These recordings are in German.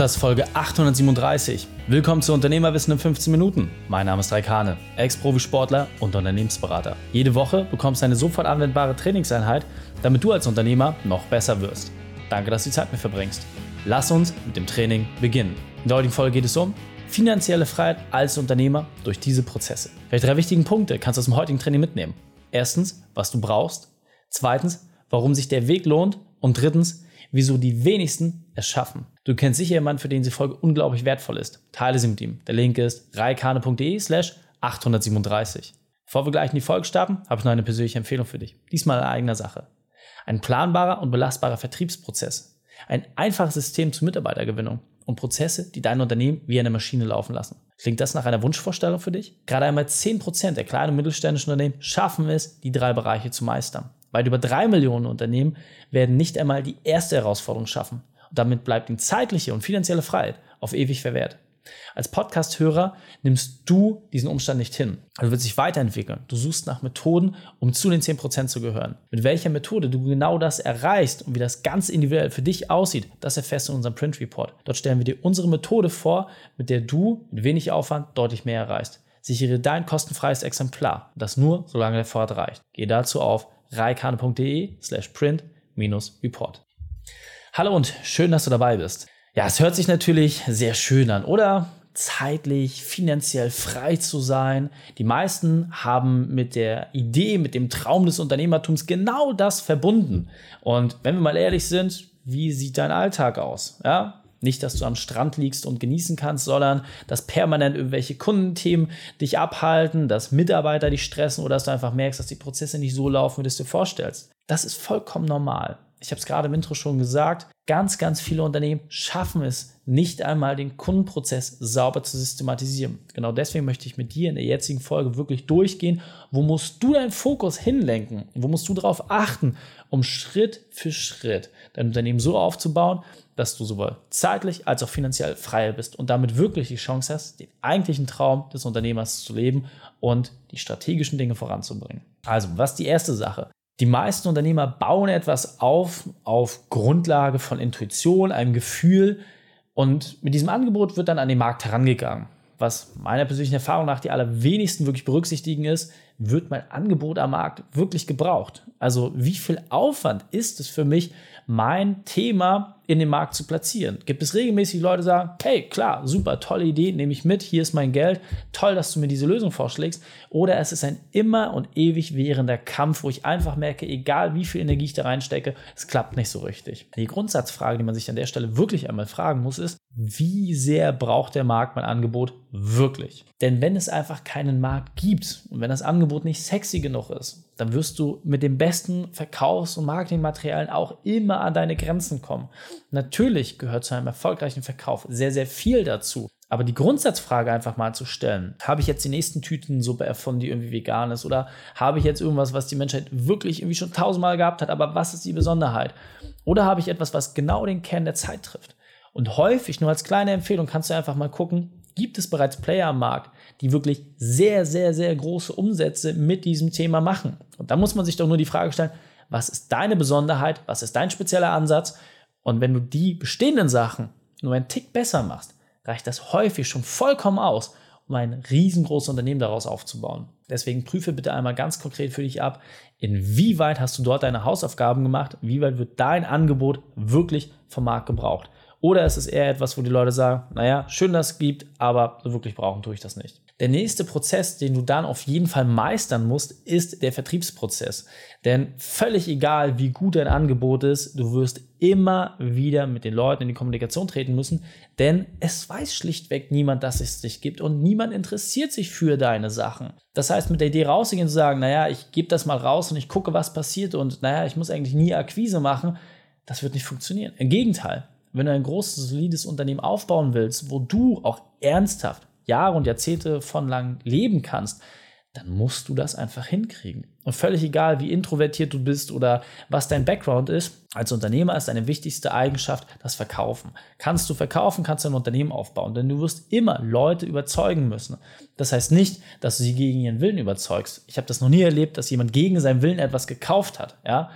Das ist Folge 837. Willkommen zu Unternehmerwissen in 15 Minuten. Mein Name ist Raikane, Ex-Profisportler und Unternehmensberater. Jede Woche bekommst du eine sofort anwendbare Trainingseinheit, damit du als Unternehmer noch besser wirst. Danke, dass du die Zeit mit verbringst. Lass uns mit dem Training beginnen. In der heutigen Folge geht es um finanzielle Freiheit als Unternehmer durch diese Prozesse. Welche drei wichtigen Punkte kannst du aus dem heutigen Training mitnehmen? Erstens, was du brauchst. Zweitens, warum sich der Weg lohnt. Und drittens, wieso die wenigsten es schaffen. Du kennst sicher jemanden, für den diese Folge unglaublich wertvoll ist. Teile sie mit ihm. Der Link ist reikane.de slash 837. Bevor wir gleich in die Folge starten, habe ich noch eine persönliche Empfehlung für dich. Diesmal in eigener Sache. Ein planbarer und belastbarer Vertriebsprozess. Ein einfaches System zur Mitarbeitergewinnung und Prozesse, die dein Unternehmen wie eine Maschine laufen lassen. Klingt das nach einer Wunschvorstellung für dich? Gerade einmal 10% der kleinen und mittelständischen Unternehmen schaffen es, die drei Bereiche zu meistern. Weit über drei Millionen Unternehmen werden nicht einmal die erste Herausforderung schaffen. Und damit bleibt ihnen zeitliche und finanzielle Freiheit auf ewig verwehrt. Als Podcast-Hörer nimmst du diesen Umstand nicht hin. Du willst dich weiterentwickeln. Du suchst nach Methoden, um zu den 10% zu gehören. Mit welcher Methode du genau das erreichst und wie das ganz individuell für dich aussieht, das erfährst du in unserem Print Report. Dort stellen wir dir unsere Methode vor, mit der du mit wenig Aufwand deutlich mehr erreichst. Sichere dein kostenfreies Exemplar. Das nur, solange der Vorrat reicht. Geh dazu auf reikane.de slash print-report. Hallo und schön, dass du dabei bist. Ja, es hört sich natürlich sehr schön an, oder? Zeitlich, finanziell frei zu sein. Die meisten haben mit der Idee, mit dem Traum des Unternehmertums genau das verbunden. Und wenn wir mal ehrlich sind, wie sieht dein Alltag aus? Ja, nicht, dass du am Strand liegst und genießen kannst, sondern dass permanent irgendwelche Kundenthemen dich abhalten, dass Mitarbeiter dich stressen oder dass du einfach merkst, dass die Prozesse nicht so laufen, wie du es dir vorstellst. Das ist vollkommen normal. Ich habe es gerade im Intro schon gesagt, ganz, ganz viele Unternehmen schaffen es nicht einmal, den Kundenprozess sauber zu systematisieren. Genau deswegen möchte ich mit dir in der jetzigen Folge wirklich durchgehen, wo musst du deinen Fokus hinlenken, wo musst du darauf achten, um Schritt für Schritt dein Unternehmen so aufzubauen, dass du sowohl zeitlich als auch finanziell frei bist und damit wirklich die Chance hast, den eigentlichen Traum des Unternehmers zu leben und die strategischen Dinge voranzubringen. Also, was ist die erste Sache? Die meisten Unternehmer bauen etwas auf auf Grundlage von Intuition, einem Gefühl und mit diesem Angebot wird dann an den Markt herangegangen. Was meiner persönlichen Erfahrung nach die allerwenigsten wirklich berücksichtigen ist, wird mein Angebot am Markt wirklich gebraucht? Also wie viel Aufwand ist es für mich, mein Thema in den Markt zu platzieren. Gibt es regelmäßig Leute, die sagen, hey, klar, super, tolle Idee, nehme ich mit, hier ist mein Geld, toll, dass du mir diese Lösung vorschlägst. Oder es ist ein immer und ewig währender Kampf, wo ich einfach merke, egal wie viel Energie ich da reinstecke, es klappt nicht so richtig. Die Grundsatzfrage, die man sich an der Stelle wirklich einmal fragen muss, ist, wie sehr braucht der Markt mein Angebot wirklich? Denn wenn es einfach keinen Markt gibt und wenn das Angebot nicht sexy genug ist, dann wirst du mit den besten Verkaufs- und Marketingmaterialien auch immer an deine Grenzen kommen. Natürlich gehört zu einem erfolgreichen Verkauf sehr, sehr viel dazu. Aber die Grundsatzfrage einfach mal zu stellen, habe ich jetzt die nächsten Tütensuppe erfunden, die irgendwie vegan ist? Oder habe ich jetzt irgendwas, was die Menschheit wirklich irgendwie schon tausendmal gehabt hat, aber was ist die Besonderheit? Oder habe ich etwas, was genau den Kern der Zeit trifft? Und häufig, nur als kleine Empfehlung, kannst du einfach mal gucken, gibt es bereits Player am Markt, die wirklich sehr, sehr, sehr große Umsätze mit diesem Thema machen. Und da muss man sich doch nur die Frage stellen, was ist deine Besonderheit, was ist dein spezieller Ansatz? Und wenn du die bestehenden Sachen nur einen Tick besser machst, reicht das häufig schon vollkommen aus, um ein riesengroßes Unternehmen daraus aufzubauen. Deswegen prüfe bitte einmal ganz konkret für dich ab, inwieweit hast du dort deine Hausaufgaben gemacht, wie weit wird dein Angebot wirklich vom Markt gebraucht. Oder ist es eher etwas, wo die Leute sagen, naja, schön, dass es gibt, aber wirklich brauchen tue ich das nicht. Der nächste Prozess, den du dann auf jeden Fall meistern musst, ist der Vertriebsprozess. Denn völlig egal, wie gut dein Angebot ist, du wirst immer wieder mit den Leuten in die Kommunikation treten müssen, denn es weiß schlichtweg niemand, dass es dich gibt und niemand interessiert sich für deine Sachen. Das heißt, mit der Idee rauszugehen und zu sagen, naja, ich gebe das mal raus und ich gucke, was passiert und naja, ich muss eigentlich nie Akquise machen, das wird nicht funktionieren. Im Gegenteil, wenn du ein großes, solides Unternehmen aufbauen willst, wo du auch ernsthaft Jahre und Jahrzehnte von lang leben kannst, dann musst du das einfach hinkriegen. Und völlig egal, wie introvertiert du bist oder was dein Background ist, als Unternehmer ist deine wichtigste Eigenschaft das Verkaufen. Kannst du verkaufen, kannst du ein Unternehmen aufbauen, denn du wirst immer Leute überzeugen müssen. Das heißt nicht, dass du sie gegen ihren Willen überzeugst. Ich habe das noch nie erlebt, dass jemand gegen seinen Willen etwas gekauft hat. Ja?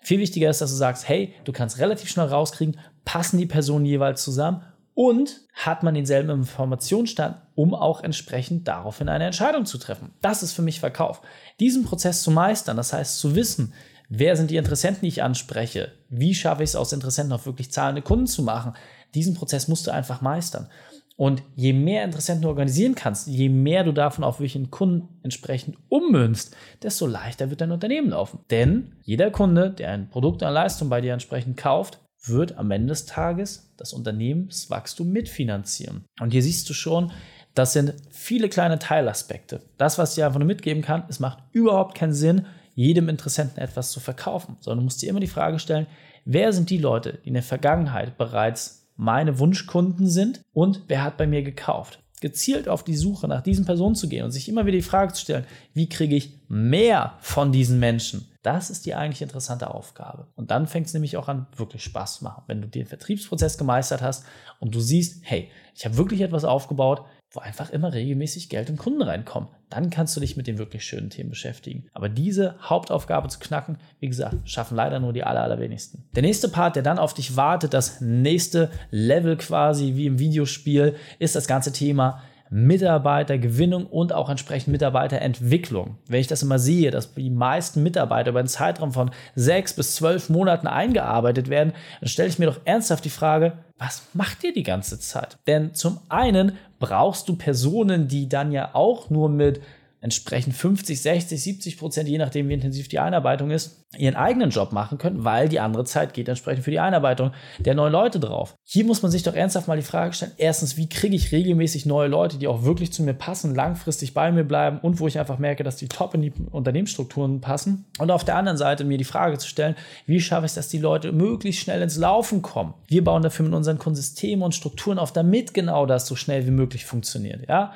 Viel wichtiger ist, dass du sagst, hey, du kannst relativ schnell rauskriegen, passen die Personen jeweils zusammen und hat man denselben Informationsstand, um auch entsprechend daraufhin eine Entscheidung zu treffen. Das ist für mich Verkauf. Diesen Prozess zu meistern, das heißt zu wissen, wer sind die Interessenten, die ich anspreche, wie schaffe ich es aus Interessenten auch wirklich zahlende Kunden zu machen, diesen Prozess musst du einfach meistern. Und je mehr Interessenten du organisieren kannst, je mehr du davon auf welchen Kunden entsprechend ummünzt, desto leichter wird dein Unternehmen laufen. Denn jeder Kunde, der ein Produkt oder Leistung bei dir entsprechend kauft, wird am Ende des Tages das Unternehmenswachstum mitfinanzieren. Und hier siehst du schon, das sind viele kleine Teilaspekte. Das, was ich einfach nur mitgeben kann, es macht überhaupt keinen Sinn, jedem Interessenten etwas zu verkaufen, sondern du musst dir immer die Frage stellen, wer sind die Leute, die in der Vergangenheit bereits meine Wunschkunden sind und wer hat bei mir gekauft. Gezielt auf die Suche nach diesen Personen zu gehen und sich immer wieder die Frage zu stellen, wie kriege ich mehr von diesen Menschen? Das ist die eigentlich interessante Aufgabe. Und dann fängt es nämlich auch an, wirklich Spaß zu machen. Wenn du den Vertriebsprozess gemeistert hast und du siehst, hey, ich habe wirklich etwas aufgebaut, wo einfach immer regelmäßig Geld und Kunden reinkommen. Dann kannst du dich mit den wirklich schönen Themen beschäftigen. Aber diese Hauptaufgabe zu knacken, wie gesagt, schaffen leider nur die aller, allerwenigsten. Der nächste Part, der dann auf dich wartet, das nächste Level quasi wie im Videospiel, ist das ganze Thema Mitarbeitergewinnung und auch entsprechend Mitarbeiterentwicklung. Wenn ich das immer sehe, dass die meisten Mitarbeiter über einen Zeitraum von sechs bis zwölf Monaten eingearbeitet werden, dann stelle ich mir doch ernsthaft die Frage, was macht ihr die ganze Zeit? Denn zum einen brauchst du Personen, die dann ja auch nur mit entsprechend 50, 60, 70 Prozent, je nachdem wie intensiv die Einarbeitung ist, ihren eigenen Job machen können, weil die andere Zeit geht entsprechend für die Einarbeitung der neuen Leute drauf. Hier muss man sich doch ernsthaft mal die Frage stellen, erstens, wie kriege ich regelmäßig neue Leute, die auch wirklich zu mir passen, langfristig bei mir bleiben und wo ich einfach merke, dass die top in die Unternehmensstrukturen passen. Und auf der anderen Seite mir die Frage zu stellen, wie schaffe ich es, dass die Leute möglichst schnell ins Laufen kommen. Wir bauen dafür mit unseren Systemen und Strukturen auf, damit genau das so schnell wie möglich funktioniert. Ja?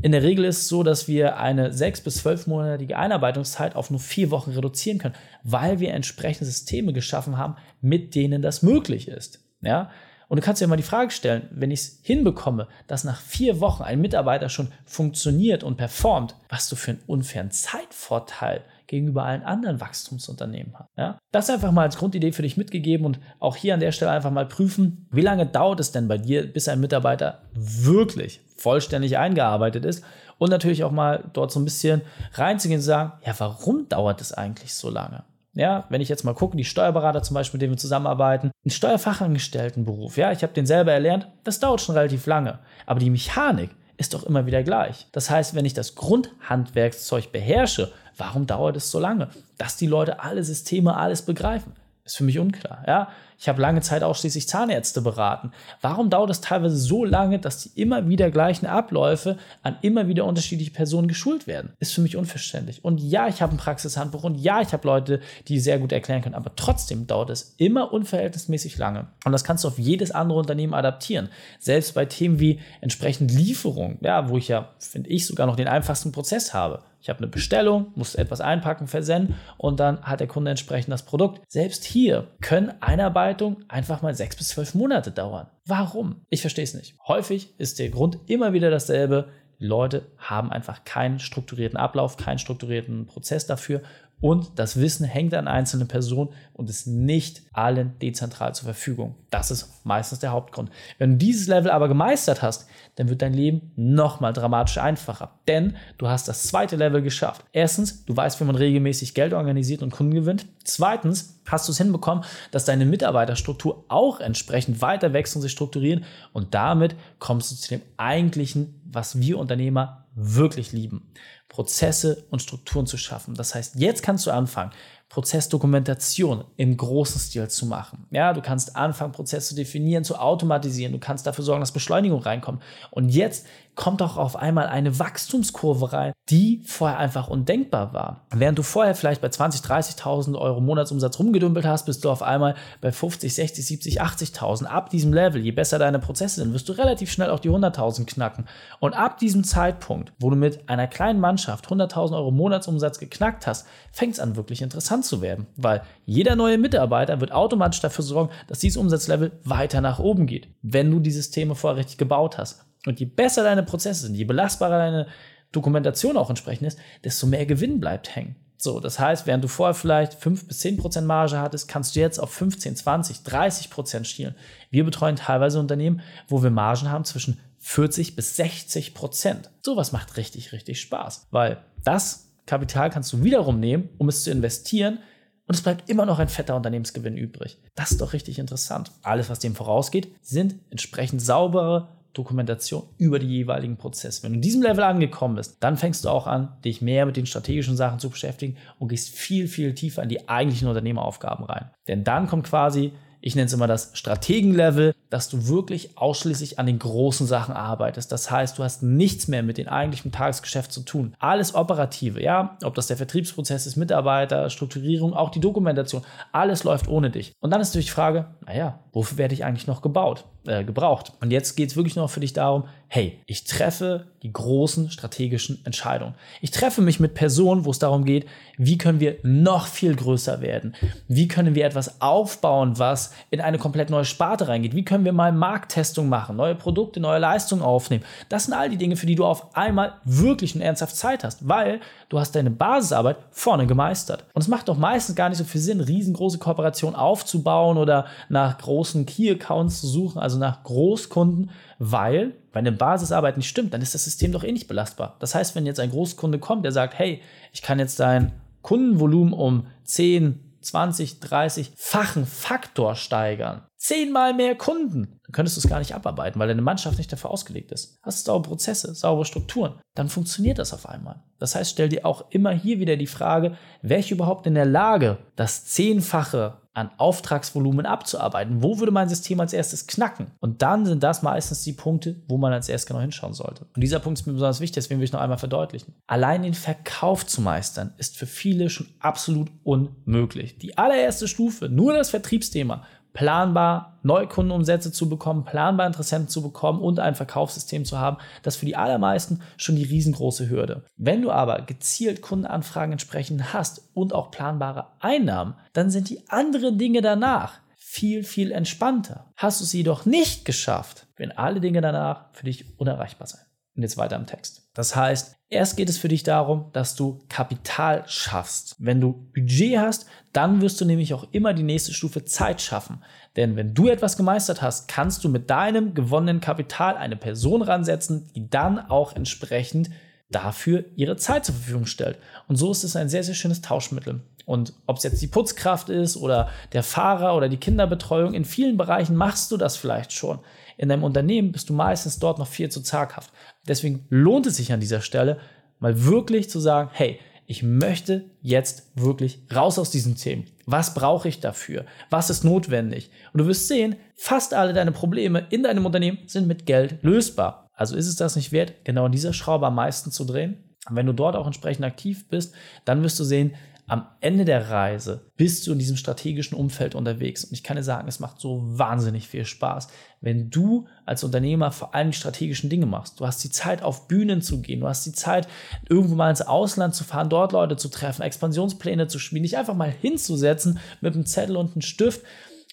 In der Regel ist es so, dass wir eine sechs bis zwölfmonatige Einarbeitungszeit auf nur vier Wochen reduzieren können, weil wir entsprechende Systeme geschaffen haben, mit denen das möglich ist. Ja? Und du kannst dir mal die Frage stellen, wenn ich es hinbekomme, dass nach vier Wochen ein Mitarbeiter schon funktioniert und performt, was du für einen unfairen Zeitvorteil gegenüber allen anderen Wachstumsunternehmen hast. Ja? Das einfach mal als Grundidee für dich mitgegeben und auch hier an der Stelle einfach mal prüfen, wie lange dauert es denn bei dir, bis ein Mitarbeiter wirklich vollständig eingearbeitet ist und natürlich auch mal dort so ein bisschen reinzugehen und sagen, ja, warum dauert es eigentlich so lange? Ja, wenn ich jetzt mal gucke, die Steuerberater zum Beispiel, mit denen wir zusammenarbeiten, ein Steuerfachangestelltenberuf, ja, ich habe den selber erlernt, das dauert schon relativ lange. Aber die Mechanik ist doch immer wieder gleich. Das heißt, wenn ich das Grundhandwerkszeug beherrsche, warum dauert es so lange? Dass die Leute alle Systeme, alles begreifen. Ist für mich unklar. Ja? Ich habe lange Zeit ausschließlich Zahnärzte beraten. Warum dauert es teilweise so lange, dass die immer wieder gleichen Abläufe an immer wieder unterschiedliche Personen geschult werden? Ist für mich unverständlich. Und ja, ich habe ein Praxishandbuch und ja, ich habe Leute, die sehr gut erklären können, aber trotzdem dauert es immer unverhältnismäßig lange. Und das kannst du auf jedes andere Unternehmen adaptieren. Selbst bei Themen wie entsprechend Lieferung, ja, wo ich ja, finde ich, sogar noch den einfachsten Prozess habe. Ich habe eine Bestellung, muss etwas einpacken, versenden und dann hat der Kunde entsprechend das Produkt. Selbst hier können Einarbeitung einfach mal sechs bis zwölf Monate dauern. Warum? Ich verstehe es nicht. Häufig ist der Grund immer wieder dasselbe. Die Leute haben einfach keinen strukturierten Ablauf, keinen strukturierten Prozess dafür und das Wissen hängt an einzelnen Personen und ist nicht allen dezentral zur Verfügung. Das ist meistens der Hauptgrund. Wenn du dieses Level aber gemeistert hast, dann wird dein Leben nochmal dramatisch einfacher. Denn du hast das zweite Level geschafft. Erstens, du weißt, wie man regelmäßig Geld organisiert und Kunden gewinnt. Zweitens, hast du es hinbekommen, dass deine Mitarbeiterstruktur auch entsprechend weiter wächst und sich strukturieren. Und damit kommst du zu dem eigentlichen, was wir Unternehmer wirklich lieben. Prozesse und Strukturen zu schaffen. Das heißt, jetzt kannst du anfangen, Prozessdokumentation im großen Stil zu machen. Ja, du kannst anfangen, Prozesse zu definieren, zu automatisieren. Du kannst dafür sorgen, dass Beschleunigung reinkommt. Und jetzt kommt auch auf einmal eine Wachstumskurve rein, die vorher einfach undenkbar war. Während du vorher vielleicht bei 20, 30.000 Euro Monatsumsatz rumgedümpelt hast, bist du auf einmal bei 50, 60, 70, 80.000. Ab diesem Level, je besser deine Prozesse sind, wirst du relativ schnell auch die 100.000 knacken. Und ab diesem Zeitpunkt, wo du mit einer kleinen Mannschaft 100.000 Euro Monatsumsatz geknackt hast, fängt es an, wirklich interessant zu werden. Weil jeder neue Mitarbeiter wird automatisch dafür sorgen, dass dieses Umsatzlevel weiter nach oben geht, wenn du die Systeme vorher richtig gebaut hast. Und je besser deine Prozesse sind, je belastbarer deine Dokumentation auch entsprechend ist, desto mehr Gewinn bleibt hängen. So, das heißt, während du vorher vielleicht 5 bis 10 Prozent Marge hattest, kannst du jetzt auf 15, 20, 30 Prozent schielen. Wir betreuen teilweise Unternehmen, wo wir Margen haben zwischen 40 bis 60 Prozent. Sowas macht richtig, richtig Spaß, weil das Kapital kannst du wiederum nehmen, um es zu investieren und es bleibt immer noch ein fetter Unternehmensgewinn übrig. Das ist doch richtig interessant. Alles, was dem vorausgeht, sind entsprechend saubere Dokumentation über die jeweiligen Prozesse. Wenn du in diesem Level angekommen bist, dann fängst du auch an, dich mehr mit den strategischen Sachen zu beschäftigen und gehst viel, viel tiefer in die eigentlichen Unternehmeraufgaben rein. Denn dann kommt quasi ich nenne es immer das Strategenlevel, dass du wirklich ausschließlich an den großen Sachen arbeitest. Das heißt, du hast nichts mehr mit dem eigentlichen Tagesgeschäft zu tun. Alles Operative, ja, ob das der Vertriebsprozess ist, Mitarbeiter, Strukturierung, auch die Dokumentation, alles läuft ohne dich. Und dann ist natürlich die Frage, naja, wofür werde ich eigentlich noch gebaut, äh, gebraucht? Und jetzt geht es wirklich noch für dich darum, hey, ich treffe die großen strategischen Entscheidungen. Ich treffe mich mit Personen, wo es darum geht, wie können wir noch viel größer werden? Wie können wir etwas aufbauen, was in eine komplett neue Sparte reingeht? Wie können wir mal Markttestung machen, neue Produkte, neue Leistungen aufnehmen? Das sind all die Dinge, für die du auf einmal wirklich und ernsthaft Zeit hast, weil du hast deine Basisarbeit vorne gemeistert. Und es macht doch meistens gar nicht so viel Sinn, riesengroße Kooperationen aufzubauen oder nach großen Key-Accounts zu suchen, also nach Großkunden, weil wenn eine Basisarbeit nicht stimmt, dann ist das System doch eh nicht belastbar. Das heißt, wenn jetzt ein Großkunde kommt, der sagt, hey, ich kann jetzt dein Kundenvolumen um 10, 20, 30 fachen Faktor steigern. Zehnmal mehr Kunden. Dann könntest du es gar nicht abarbeiten, weil deine Mannschaft nicht dafür ausgelegt ist. Hast du saubere Prozesse, saubere Strukturen. Dann funktioniert das auf einmal. Das heißt, stell dir auch immer hier wieder die Frage, wäre ich überhaupt in der Lage, das Zehnfache an Auftragsvolumen abzuarbeiten. Wo würde mein System als erstes knacken? Und dann sind das meistens die Punkte, wo man als erstes genau hinschauen sollte. Und dieser Punkt ist mir besonders wichtig, deswegen will ich noch einmal verdeutlichen. Allein den Verkauf zu meistern, ist für viele schon absolut unmöglich. Die allererste Stufe, nur das Vertriebsthema, planbar Neukundenumsätze zu bekommen, planbar Interessenten zu bekommen und ein Verkaufssystem zu haben, das für die allermeisten schon die riesengroße Hürde. Wenn du aber gezielt Kundenanfragen entsprechend hast und auch planbare Einnahmen, dann sind die anderen Dinge danach viel, viel entspannter. Hast du es jedoch nicht geschafft, werden alle Dinge danach für dich unerreichbar sein. Und jetzt weiter im Text. Das heißt, erst geht es für dich darum, dass du Kapital schaffst. Wenn du Budget hast, dann wirst du nämlich auch immer die nächste Stufe Zeit schaffen. Denn wenn du etwas gemeistert hast, kannst du mit deinem gewonnenen Kapital eine Person ransetzen, die dann auch entsprechend dafür ihre Zeit zur Verfügung stellt. Und so ist es ein sehr, sehr schönes Tauschmittel. Und ob es jetzt die Putzkraft ist oder der Fahrer oder die Kinderbetreuung, in vielen Bereichen machst du das vielleicht schon. In deinem Unternehmen bist du meistens dort noch viel zu zaghaft. Deswegen lohnt es sich an dieser Stelle, mal wirklich zu sagen, hey, ich möchte jetzt wirklich raus aus diesen Themen. Was brauche ich dafür? Was ist notwendig? Und du wirst sehen, fast alle deine Probleme in deinem Unternehmen sind mit Geld lösbar. Also ist es das nicht wert, genau an dieser Schraube am meisten zu drehen? Und wenn du dort auch entsprechend aktiv bist, dann wirst du sehen, am Ende der Reise bist du in diesem strategischen Umfeld unterwegs. Und ich kann dir sagen, es macht so wahnsinnig viel Spaß, wenn du als Unternehmer vor allem die strategischen Dinge machst. Du hast die Zeit, auf Bühnen zu gehen. Du hast die Zeit, irgendwo mal ins Ausland zu fahren, dort Leute zu treffen, Expansionspläne zu spielen, dich einfach mal hinzusetzen mit einem Zettel und einem Stift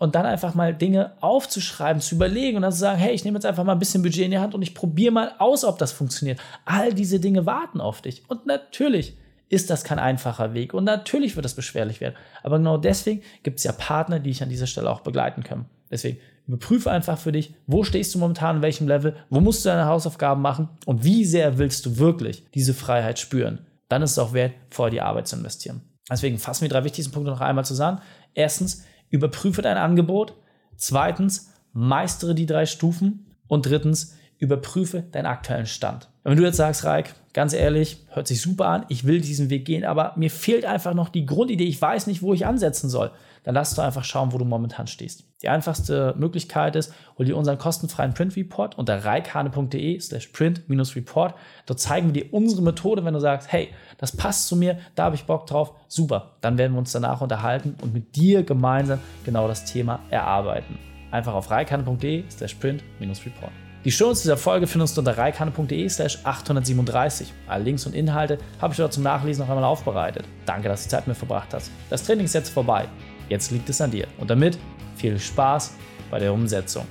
und dann einfach mal Dinge aufzuschreiben, zu überlegen und dann zu sagen, hey, ich nehme jetzt einfach mal ein bisschen Budget in die Hand und ich probiere mal aus, ob das funktioniert. All diese Dinge warten auf dich. Und natürlich ist das kein einfacher Weg. Und natürlich wird das beschwerlich werden. Aber genau deswegen gibt es ja Partner, die ich an dieser Stelle auch begleiten kann. Deswegen überprüfe einfach für dich, wo stehst du momentan, in welchem Level, wo musst du deine Hausaufgaben machen und wie sehr willst du wirklich diese Freiheit spüren. Dann ist es auch wert, vorher die Arbeit zu investieren. Deswegen fassen wir die drei wichtigsten Punkte noch einmal zusammen. Erstens, überprüfe dein Angebot. Zweitens, meistere die drei Stufen. Und drittens, überprüfe deinen aktuellen Stand. Wenn du jetzt sagst, Reik, ganz ehrlich, hört sich super an, ich will diesen Weg gehen, aber mir fehlt einfach noch die Grundidee, ich weiß nicht, wo ich ansetzen soll, dann lass du einfach schauen, wo du momentan stehst. Die einfachste Möglichkeit ist, hol dir unseren kostenfreien Print Report unter reikhane.de slash print-report. Dort zeigen wir dir unsere Methode, wenn du sagst, hey, das passt zu mir, da habe ich Bock drauf, super. Dann werden wir uns danach unterhalten und mit dir gemeinsam genau das Thema erarbeiten. Einfach auf reikhane.de slash print-report. Die Shownotes dieser Folge findest du unter reikane.de slash 837. Alle Links und Inhalte habe ich dort zum Nachlesen noch einmal aufbereitet. Danke, dass du Zeit mit mir verbracht hast. Das Training ist jetzt vorbei. Jetzt liegt es an dir. Und damit viel Spaß bei der Umsetzung.